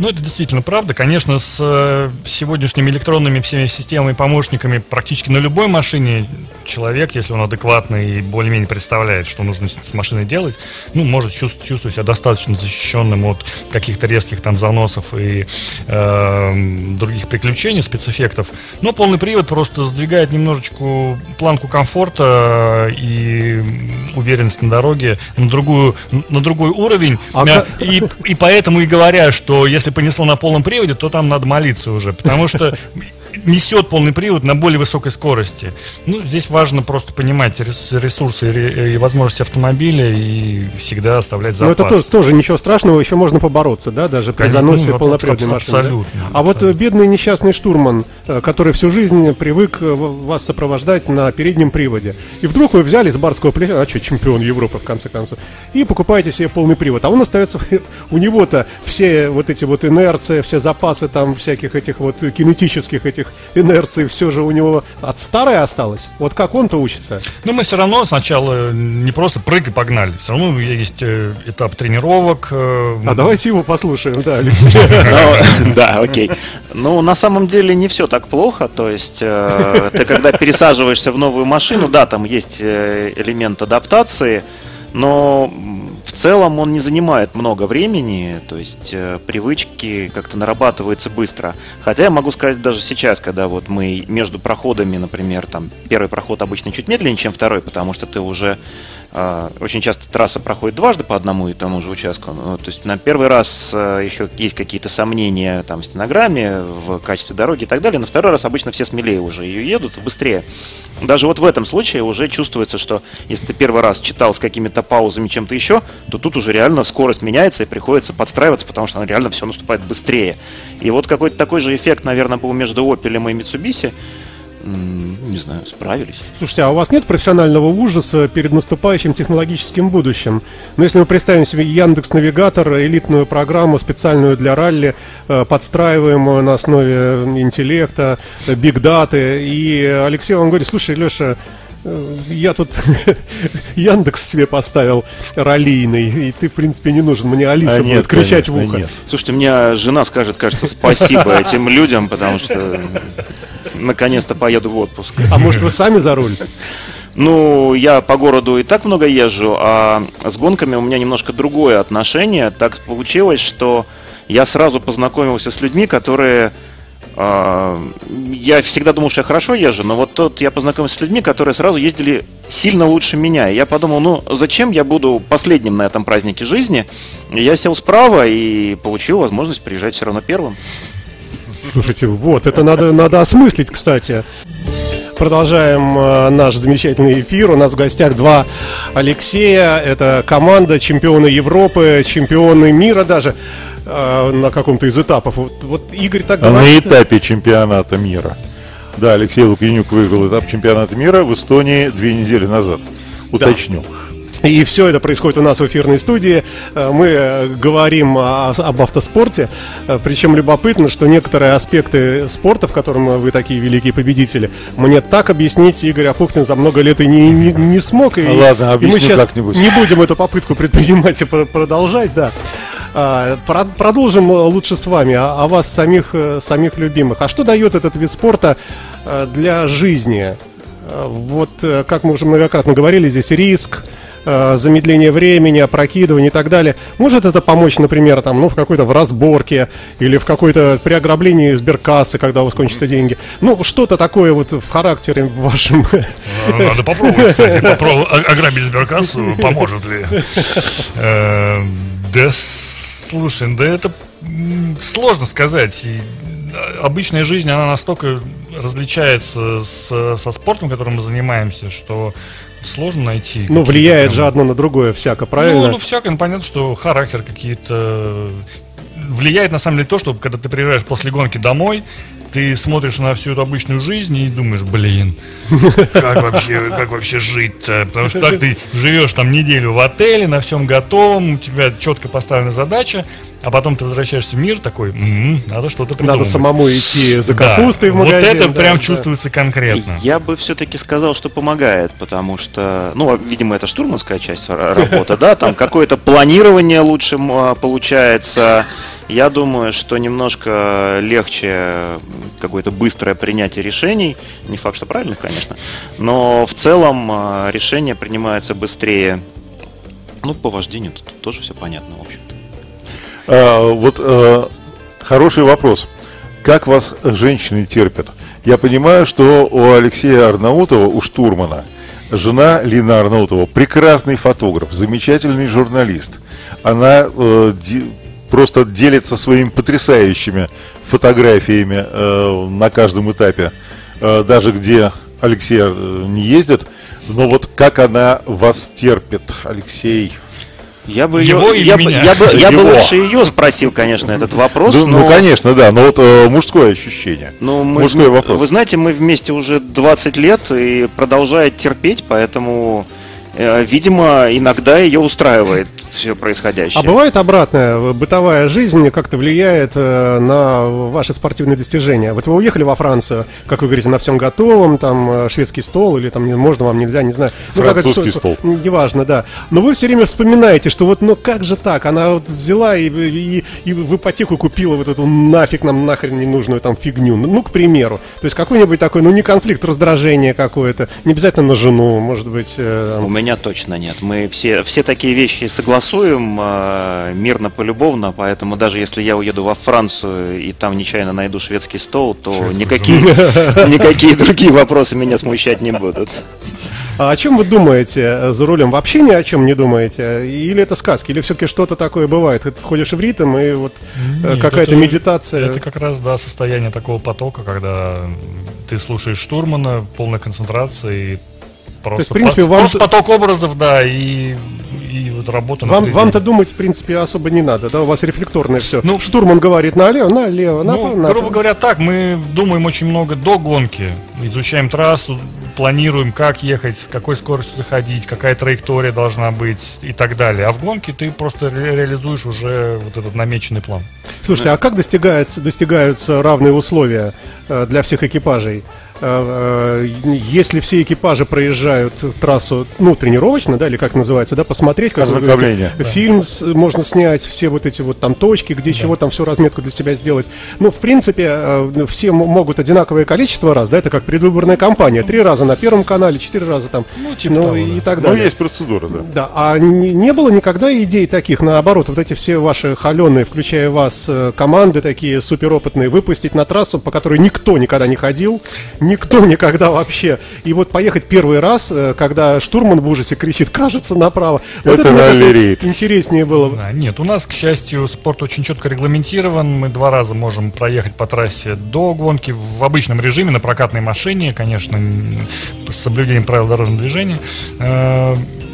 Ну, это действительно правда. Конечно, с э, сегодняшними электронными всеми системами, помощниками практически на любой машине человек, если он адекватный и более-менее представляет, что нужно с, машиной делать, ну, может чувств- чувствовать себя достаточно защищенным от каких-то резких там заносов и э, других приключений, спецэффектов. Но полный привод просто сдвигает немножечко планку комфорта и уверенность на дороге на другую на другой уровень. А Мя- как- и, и поэтому и говорят, что если понесло на полном приводе, то там надо молиться уже, потому что несет полный привод на более высокой скорости. Ну, здесь важно просто понимать рес- ресурсы и, возможности автомобиля и всегда оставлять Ну, запас. это то- тоже ничего страшного, еще можно побороться, да, даже при Конечно, заносе ну, полноприводной аб- машины. да? абсолютно, А вот э, бедный несчастный штурман, э, который всю жизнь привык э, вас сопровождать на переднем приводе. И вдруг вы взяли с барского плеча, а что, чемпион Европы, в конце концов, и покупаете себе полный привод. А он остается, у него-то все вот эти вот инерции, все запасы там всяких этих вот кинетических этих инерций, все же у него от старой осталось. Вот как он-то учится? Но мы все равно сначала не просто прыг и погнали. Все равно есть э, этап тренировок. э, А давайте его послушаем, да. Ну, да, окей. Ну, на самом деле не все так плохо. То есть, э, ты когда пересаживаешься в новую машину, да, там есть э, элемент адаптации, но целом он не занимает много времени, то есть э, привычки как-то нарабатываются быстро. Хотя я могу сказать даже сейчас, когда вот мы между проходами, например, там первый проход обычно чуть медленнее, чем второй, потому что ты уже очень часто трасса проходит дважды по одному и тому же участку. Ну, то есть на первый раз а, еще есть какие-то сомнения там, в стенограмме, в качестве дороги и так далее. На второй раз обычно все смелее уже ее едут, быстрее. Даже вот в этом случае уже чувствуется, что если ты первый раз читал с какими-то паузами, чем-то еще, то тут уже реально скорость меняется и приходится подстраиваться, потому что реально все наступает быстрее. И вот какой-то такой же эффект, наверное, был между Opel и Mitsubishi не знаю, справились. Слушайте, а у вас нет профессионального ужаса перед наступающим технологическим будущим? Ну, если мы представим себе Яндекс Навигатор, элитную программу специальную для ралли, э, подстраиваемую на основе интеллекта, биг-даты, и Алексей вам говорит, слушай, Леша, э, я тут Яндекс себе поставил раллийный, и ты, в принципе, не нужен. Мне Алиса а будет нет, кричать конечно, в ухо. Нет. Слушайте, мне жена скажет, кажется, спасибо этим людям, потому что наконец-то поеду в отпуск. А может вы сами за руль? Ну, я по городу и так много езжу, а с гонками у меня немножко другое отношение. Так получилось, что я сразу познакомился с людьми, которые... Э, я всегда думал, что я хорошо езжу, но вот тут я познакомился с людьми, которые сразу ездили сильно лучше меня. И я подумал, ну зачем я буду последним на этом празднике жизни? Я сел справа и получил возможность приезжать все равно первым. Слушайте, вот, это надо, надо осмыслить, кстати. Продолжаем э, наш замечательный эфир. У нас в гостях два Алексея. Это команда чемпионы Европы, чемпионы мира даже э, на каком-то из этапов. Вот, вот Игорь так говорит. На этапе чемпионата мира. Да, Алексей Лукьянюк выиграл этап чемпионата мира в Эстонии две недели назад. Уточню. Да. И все это происходит у нас в эфирной студии. Э, мы э, говорим об автоспорте. Э, Причем любопытно, что некоторые аспекты спорта, в котором вы такие великие победители, мне так объяснить Игорь Апухтин за много лет и не, не, не смог. И, Ладно, объясню и мы сейчас как-нибудь. не будем эту попытку предпринимать и продолжать, да. А, продолжим лучше с вами, о вас самих, самих любимых. А что дает этот вид спорта для жизни? Вот, как мы уже многократно говорили, здесь риск, э, замедление времени, опрокидывание и так далее. Может это помочь, например, там, ну, в какой-то в разборке или в какой-то при ограблении сберкассы, когда у вас кончатся деньги. Ну, что-то такое вот в характере вашем. Ну, надо попробовать, кстати, попробовать ограбить сберкассу, поможет ли. Э, да, слушай, да это сложно сказать обычная жизнь, она настолько различается с, со спортом, которым мы занимаемся, что сложно найти. Ну, влияет прям... же одно на другое всяко, правильно? Ну, ну всяко, ну, понятно, что характер какие-то... Влияет, на самом деле, то, что когда ты приезжаешь после гонки домой, ты смотришь на всю эту обычную жизнь и думаешь, блин, как вообще, как вообще жить-то? Потому что так ты живешь там неделю в отеле, на всем готовом, у тебя четко поставлена задача, а потом ты возвращаешься в мир такой, м-м, надо что-то придумать. Надо самому идти за капустой да. в магазин. Вот это да, прям да. чувствуется конкретно. Я бы все-таки сказал, что помогает, потому что, ну, видимо, это штурманская часть работы, да, там какое-то планирование лучше а, получается. Я думаю, что немножко легче какое-то быстрое принятие решений. Не факт, что правильных, конечно. Но в целом а, решения принимаются быстрее. Ну, по вождению тут тоже все понятно, в общем. А, вот а, хороший вопрос. Как вас женщины терпят? Я понимаю, что у Алексея Арнаутова, у штурмана, жена Лина Арнаутова, прекрасный фотограф, замечательный журналист. Она э, просто делится своими потрясающими фотографиями э, на каждом этапе, э, даже где Алексей э, не ездит. Но вот как она вас терпит, Алексей? Я бы его ее, я, бы, я бы, я бы лучше ее спросил, конечно, этот вопрос. Ну, но... ну конечно, да, но вот э, мужское ощущение. Ну, мы, мужской вопрос. Вы знаете, мы вместе уже 20 лет и продолжает терпеть, поэтому, э, видимо, иногда ее устраивает все происходящее. А бывает обратная бытовая жизнь как-то влияет э, на ваши спортивные достижения? Вот вы уехали во Францию, как вы говорите, на всем готовом, там э, шведский стол или там можно вам нельзя, не знаю. Ну, Французский это, стол. Неважно, да. Но вы все время вспоминаете, что вот ну как же так? Она вот взяла и, и, и в ипотеку купила вот эту нафиг нам нахрен ненужную там фигню. Ну, ну, к примеру. То есть какой-нибудь такой, ну не конфликт, раздражение какое-то. Не обязательно на жену, может быть. Э, У меня точно нет. Мы все, все такие вещи согласны согласуем э, мирно, полюбовно, поэтому даже если я уеду во Францию и там нечаянно найду шведский стол, то никакие, никакие другие вопросы меня смущать не будут. А о чем вы думаете за рулем? Вообще ни о чем не думаете? Или это сказки? Или все-таки что-то такое бывает? Ты входишь в ритм и вот э, Нет, какая-то это- медитация? Это как раз, да, состояние такого потока, когда ты слушаешь штурмана, полная концентрация и просто, есть, в принципе, по- вам- просто поток образов, да, и, и вот работа Вам, вам-то думать, в принципе, особо не надо, да? У вас рефлекторное все. Ну, Штурман говорит налево, налево, Ну, направо, направо. грубо говоря, так, мы думаем очень много до гонки, изучаем трассу, планируем, как ехать, с какой скоростью заходить, какая траектория должна быть и так далее. А в гонке ты просто ре- реализуешь уже вот этот намеченный план. Слушайте, а как достигается, достигаются равные условия э, для всех экипажей? Э, э, Если все экипажи проезжают трассу, ну, тренировочно, да, или как называется, да, посмотреть, как вы говорите, фильм с- можно снять, все вот эти вот там точки, где чего там, всю разметку для себя сделать. Ну, в принципе, э, все могут одинаковое количество раз, да, это как предвыборная кампания. Три раза на Первом канале, четыре раза там, Ну, типа того, и да. так Ну, далее. есть процедура, да. Да, а не, не было никогда идей таких, наоборот, вот эти все ваши холеные, включая вас, команды такие суперопытные, выпустить на трассу, по которой никто никогда не ходил, никто никогда вообще, и вот поехать первый раз, э, когда штурман в ужасе кричит, кажется, направо. Вот Это мне кажется, интереснее было. бы. Да, нет, у нас, к счастью, спорт очень четко регламентирован. Мы два раза можем проехать по трассе до гонки в обычном режиме на прокатной машине, конечно, с соблюдением правил дорожного движения.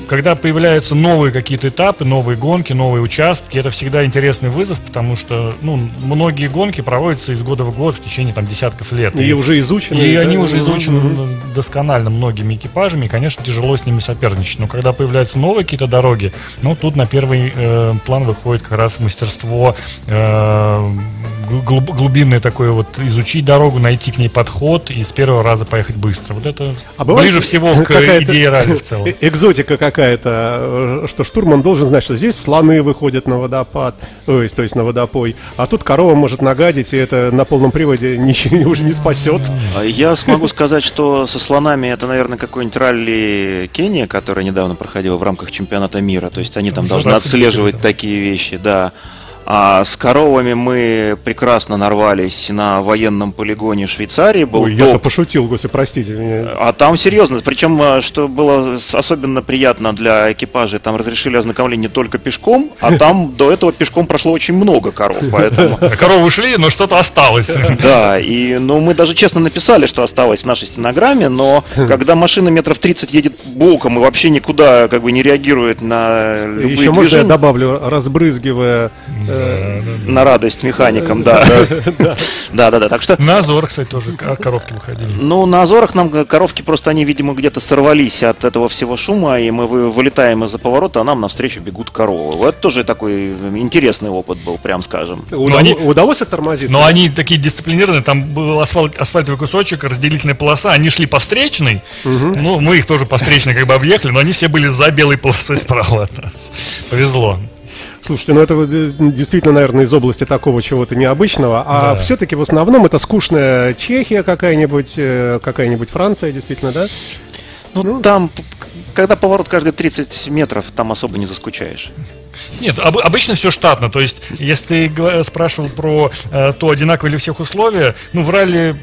Когда появляются новые какие-то этапы, новые гонки, новые участки, это всегда интересный вызов, потому что ну, многие гонки проводятся из года в год в течение там, десятков лет. И уже изучены. И да? они уже изучены мгм. досконально многими экипажами, и, конечно, тяжело с ними соперничать. Но когда появляются новые какие-то дороги, ну, тут на первый э, план выходит как раз мастерство э, глубинное такое вот, изучить дорогу, найти к ней подход и с первого раза поехать быстро. Вот это А ближе всего к идее ралли в целом. э- Экзотика какая-то, э, что штурман должен знать, что здесь слоны выходят на водопад, то есть, то есть на водопой, а тут корова может нагадить, и это на полном приводе ничего уже не спасет. А Я смогу сказать, что со слонами это, наверное, какой-нибудь ралли Кения, который недавно проходил в рамках чемпионата мира. То есть они там должны отслеживать такие вещи, да. А с коровами мы прекрасно нарвались на военном полигоне Швейцарии. Был Ой, топ. пошутил, господи, простите меня. А там серьезно, причем, э, что было особенно приятно для экипажей, там разрешили ознакомление только пешком, а там до этого пешком прошло очень много коров, поэтому... А Коровы ушли, но что-то осталось. Да, и ну, мы даже честно написали, что осталось в нашей стенограмме, но когда машина метров 30 едет боком и вообще никуда как бы не реагирует на любые Еще можно я движения, добавлю, разбрызгивая... э, на радость механикам, да. Да, да, да. Так что На Азор, кстати, тоже коровки выходили. Ну, на Азорах нам коровки просто, они, видимо, где-то сорвались от этого всего шума, и мы вы- вылетаем из-за поворота, а нам навстречу бегут коровы. Вот тоже такой интересный опыт был, прям скажем. Удалось оттормозиться? Но они такие дисциплинированные, там был асфальт, асфальтовый кусочек, разделительная полоса, они шли по встречной, ну, мы их тоже по встречной как бы объехали, но они все были за белой полосой справа от нас. Повезло. Слушайте, ну это действительно, наверное, из области такого чего-то необычного. А Да. все-таки в основном это скучная Чехия какая-нибудь, э, какая-нибудь Франция, действительно, да? Ну, там, п- когда поворот каждые 30 метров, там особо не заскучаешь. Нет, об- обычно все штатно. То есть, если ты спрашивал про э, то, одинаковые ли всех условия, ну, в ралли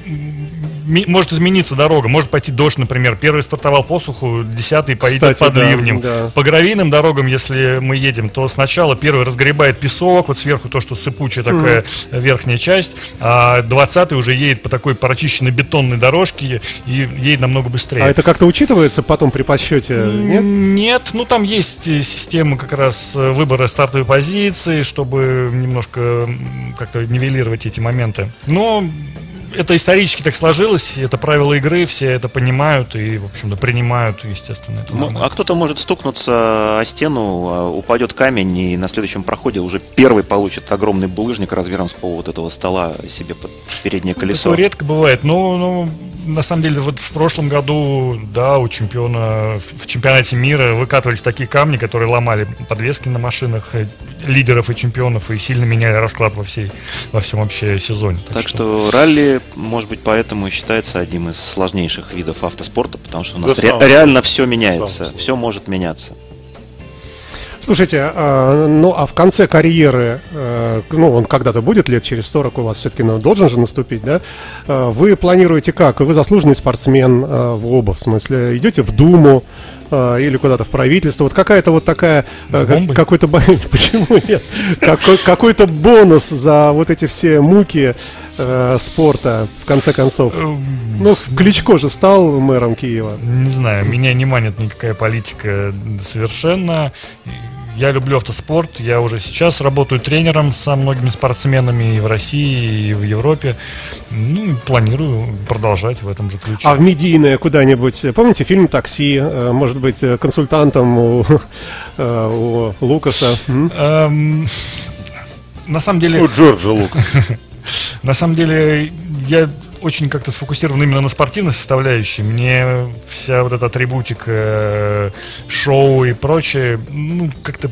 может измениться дорога. Может пойти дождь, например. Первый стартовал по суху, десятый поедет Кстати, под да, ливнем. да. По гравийным дорогам, если мы едем, то сначала первый разгребает песок, вот сверху то, что сыпучая такая верхняя часть, а двадцатый уже едет по такой прочищенной бетонной дорожке и едет намного быстрее. А это как-то учитывается потом при подсчете, нет? Нет, ну там есть э, система как раз э, выбора стартовой позиции, чтобы немножко как-то нивелировать эти моменты. Но это исторически так сложилось, это правила игры, все это понимают и, в общем-то, принимают, естественно. Это Ну, а кто-то может стукнуться о стену, а, упадет камень, и на следующем проходе уже первый получит огромный булыжник размером с пол вот этого стола себе под переднее колесо. Такое редко бывает, но, ну, на самом деле, вот в прошлом году, да, у чемпиона в чемпионате мира выкатывались такие камни, которые ломали подвески на машинах э, лидеров и чемпионов и сильно меняли расклад во всей во всем вообще сезоне. Так что ралли, может быть, поэтому и считается одним из сложнейших видов автоспорта, потому что у нас Да, ре- реально все меняется, Самое. все может меняться. Слушайте, а, ну а в конце карьеры, э, ну он когда-то будет лет через 40 у вас все-таки ну, должен же наступить, да? Э, вы планируете как? Вы заслуженный спортсмен э, в оба, в смысле, идете в Думу, или куда-то в правительство. Вот какая-то вот такая... Какой-то... Почему нет? Какой, какой-то бонус за вот эти все муки э, спорта, в конце концов. Ну, Кличко же стал мэром Киева. Не знаю, меня не манит никакая политика совершенно я люблю автоспорт, я уже сейчас работаю тренером со многими спортсменами и в России, и в Европе. Ну, планирую продолжать в этом же ключе. А в медийное куда-нибудь? Помните фильм «Такси»? Э, может быть, э, консультантом у, э, у Лукаса? Эм, на самом деле... У Джорджа Лукаса. На самом деле, я очень как-то сфокусирован именно на спортивной составляющей. Мне вся вот эта атрибутика, э, шоу и прочее, ну, как-то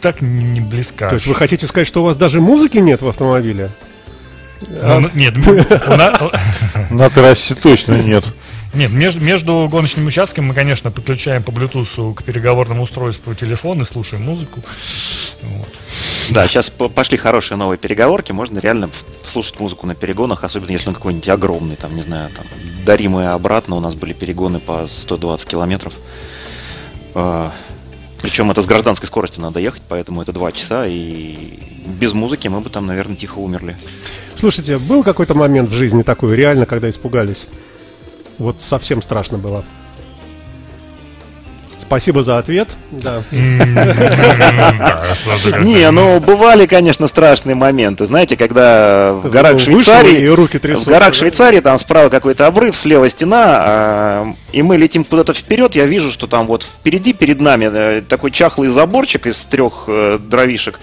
так не близка. То есть вы хотите сказать, что у вас даже музыки нет в автомобиле? Ну, а... Нет, на трассе точно нет. Нет, между, между гоночным участком мы, конечно, подключаем по Bluetooth к переговорному устройству телефон и слушаем музыку. Вот. Да, сейчас пошли хорошие новые переговорки, можно реально слушать музыку на перегонах, особенно если он какой-нибудь огромный, там, не знаю, там, и обратно у нас были перегоны по 120 километров. А, Причем это с гражданской скоростью надо ехать, поэтому это два часа, и без музыки мы бы там, наверное, тихо умерли. Слушайте, был какой-то момент в жизни такой, реально, когда испугались? Вот совсем страшно было. Спасибо за ответ. Да. Не, ну бывали, конечно, страшные моменты. Знаете, когда в горах Швейцарии, в горах Швейцарии там справа какой-то обрыв, слева стена, а, и мы летим куда-то вперед, я вижу, что там вот впереди перед нами э, такой чахлый заборчик из трех э, дровишек,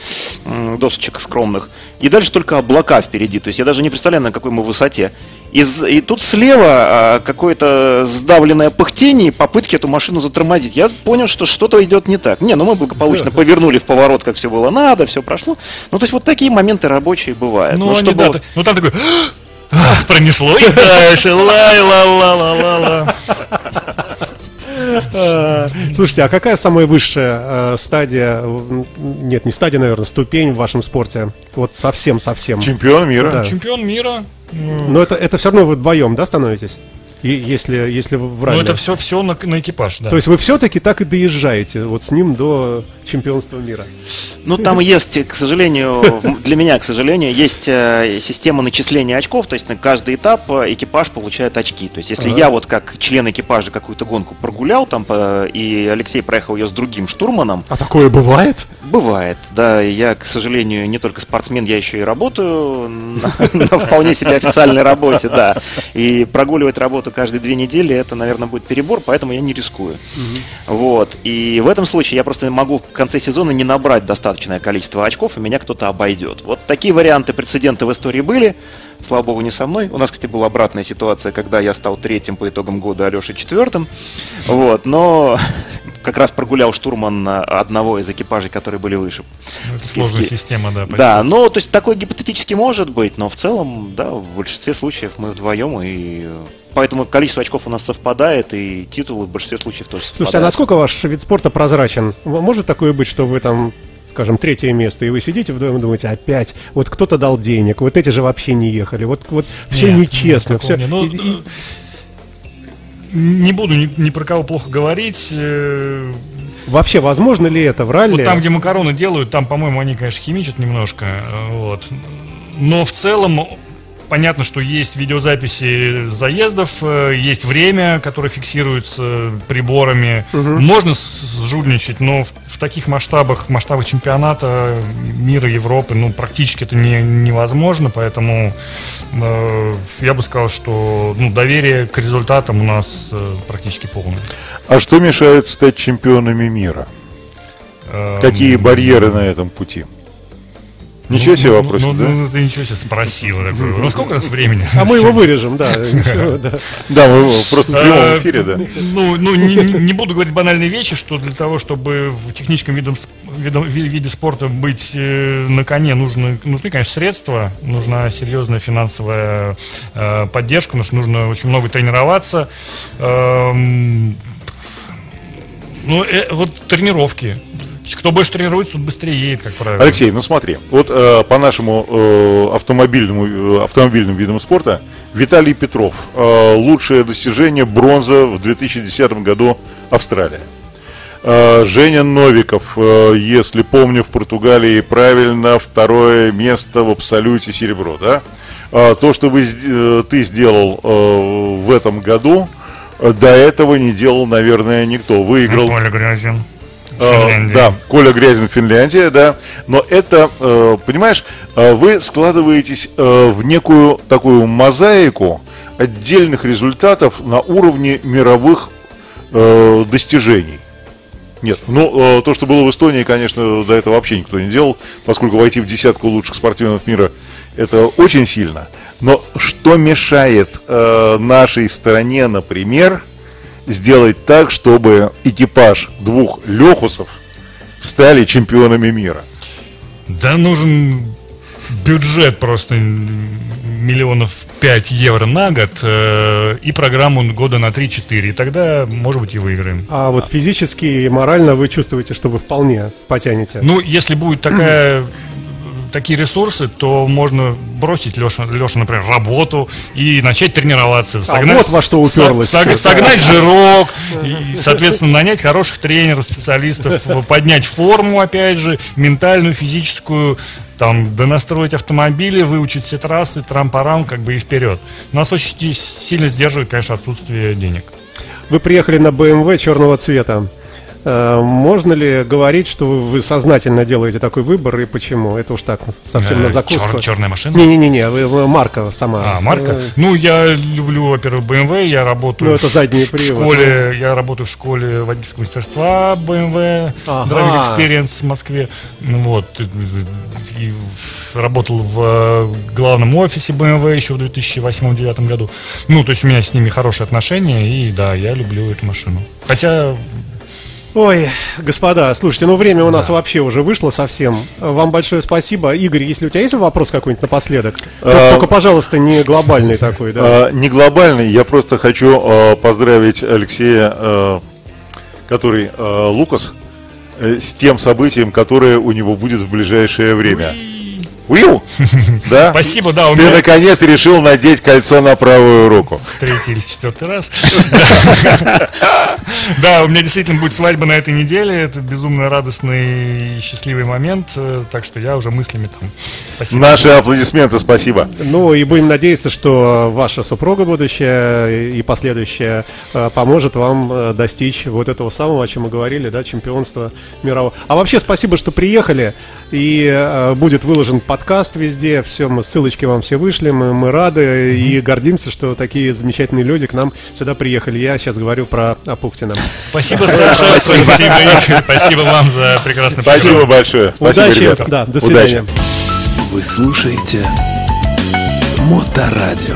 досочек скромных, и дальше только облака впереди. То есть я даже не представляю, на какой мы высоте. И, и тут слева а, какое-то сдавленное пыхтение, попытки эту машину затормозить. Я понял, что что-то идет не так. Не, ну мы благополучно повернули в поворот, как все было надо, все прошло. Ну, то есть вот такие моменты рабочие бывают. Ну, ну, они, да, вот... ну там такой, пронесло и дальше, ла-ла-ла-ла-ла-ла. Слушайте, а какая самая высшая э, стадия, нет, не стадия, наверное, ступень в вашем спорте? Вот совсем-совсем. Чемпион мира. Да. Чемпион мира. Но это, это все равно вы вдвоем, да, становитесь? И если, если в ралли. Ну, это все, все на, на экипаж, да. То есть вы все-таки так и доезжаете вот с ним до чемпионства мира? Ну, там есть, к сожалению, для меня, к сожалению, есть э, система начисления очков, то есть на каждый этап э, экипаж получает очки. То есть если я вот как член экипажа какую-то гонку прогулял там, и Алексей проехал ее с другим штурманом. А такое бывает? Бывает, да. Я, к сожалению, не только спортсмен, я еще и работаю на вполне себе официальной работе, да. И прогуливать работу работу каждые две недели, это, наверное, будет перебор, поэтому я не рискую. Угу. Вот. И в этом случае я просто могу в конце сезона не набрать достаточное количество очков, и меня кто-то обойдет. Вот такие варианты, прецеденты в истории были. Слава богу, не со мной. У нас, кстати, была обратная ситуация, когда я стал третьим по итогам года, Алеша четвертым. Вот, но как раз прогулял штурман одного из экипажей, которые были выше. Ну, это сложная система, да. Почти. Да, но то есть такое гипотетически может быть, но в целом, да, в большинстве случаев мы вдвоем и Поэтому количество очков у нас совпадает, и титулы в большинстве случаев тоже совпадают. Слушайте, а насколько ваш вид спорта прозрачен? Может такое быть, что вы там скажем, третье место, и вы сидите вдвоем и думаете, опять, вот кто-то дал денег, вот эти же вообще не ехали, вот, вот все нет, нечестно, нет, все. Не, ну, и, и... не буду ни, ни про кого плохо говорить. Э... Вообще, возможно ли это в ралли? Вот там, где макароны делают, там, по-моему, они, конечно, химичат немножко, э, вот. Но в целом Понятно, что есть видеозаписи заездов, э, есть время, которое фиксируется приборами. Угу. Можно сжульничать, но в, в таких масштабах, в масштабах чемпионата мира, Европы, ну, практически это не, невозможно, поэтому э, я бы сказал, что ну, доверие к результатам у нас э, практически полное. А что мешает стать чемпионами мира? Эм... Какие барьеры на этом пути? Ничего себе ну, вопрос, ну, да? Ну, ты ничего себе спросил. Такой. Ну, сколько у нас времени? А мы его вырежем, да. Да, мы его просто в прямом а, эфире, да. Ну, ну не буду говорить банальные вещи, что для того, чтобы в техническом виде спорта быть э, на коне, нужны, нужны, конечно, средства, нужна серьезная финансовая э, поддержка, потому что нужно очень много тренироваться. Эм, ну, э, вот тренировки Кто больше тренируется, тот быстрее едет, как правило. Алексей, ну смотри, вот э, по нашему э, автомобильному, э, автомобильным видам спорта, Виталий Петров, э, лучшее достижение бронза в 2010 году Австралия. Э, Женя Новиков, э, если помню, в Португалии правильно, второе место в абсолюте серебро, да? Э, То, что вы, э, ты сделал э, в этом году, э, до этого не делал, наверное, никто. Выиграл Коля Грязин. Э, Финляндия. Да, Коля Грязин, Финляндия, да. Но это, э, понимаешь, э, вы складываетесь в некую такую мозаику отдельных результатов на уровне мировых достижений. Нет, ну то, что было в Эстонии, конечно, до этого вообще никто не делал, поскольку войти в десятку лучших спортсменов мира это очень сильно. Но что мешает э, нашей стране, например, сделать так, чтобы экипаж двух Лехусов стали чемпионами мира? Да нужен бюджет просто миллионов 5 евро на год э, и программу года на 3-4. И тогда, может быть, и выиграем. А вот физически и морально вы чувствуете, что вы вполне потянете? Ну, если будет такая такие ресурсы, то можно бросить Леша, Леша, например, работу и начать тренироваться. А вот во что уперлось со- согнать жирок, и, соответственно, нанять хороших тренеров, специалистов, поднять форму, опять же, ментальную, физическую, там, донастроить автомобили, выучить все трассы, трам-парам, как бы и вперед. Нас очень сильно сдерживает, конечно, отсутствие денег. Вы приехали на BMW черного цвета. Э, Можно ли говорить, что вы сознательно делаете такой выбор и почему? Это уж так, совсем на Э, закуску. чер- черная машина? Не-не-не, вы- марка сама. А, марка? Э, Ну, я люблю, во-первых, BMW, я работаю Ну, это в- задний в привод, школе, я работаю в школе водительского мастерства BMW, Ага. Driving Experience в Москве. Вот, и, работал в главном офисе BMW еще в 2008-2009 году. Ну, то есть у меня с ними хорошие отношения, и да, я люблю эту машину. Хотя, Ой, господа, слушайте, ну время у нас вообще уже вышло совсем. Вам большое спасибо. Игорь, если у тебя есть вопрос какой-нибудь напоследок, А, только, пожалуйста, не глобальный такой, да. Э, не глобальный, я просто хочу э, поздравить Алексея, э, который э, Лукас, э, с тем событием, которое у него будет в ближайшее время. Уиу! Да? спасибо, да, у Ты меня наконец решил надеть кольцо на правую руку. третий или четвертый раз. Да, у меня действительно будет свадьба на этой неделе. Это безумно радостный и счастливый момент. Так что я уже мыслями там. Спасибо. Наши аплодисменты, спасибо. Ну и будем надеяться, что ваша супруга будущая и последующая э, поможет вам э, достичь вот этого самого, о чем мы говорили, да, чемпионства мирового. А вообще спасибо, что приехали. И э, будет выложен подкаст везде. Все, мы ссылочки вам все вышли. Мы, мы рады и гордимся, что такие замечательные люди к нам сюда приехали. Я сейчас говорю про Апухтина. Спасибо, Саша. Спасибо. Спасибо вам за прекрасный Спасибо большое. Спасибо, Удачи. ребята. Да, до Удачи. свидания. Вы слушаете Моторадио.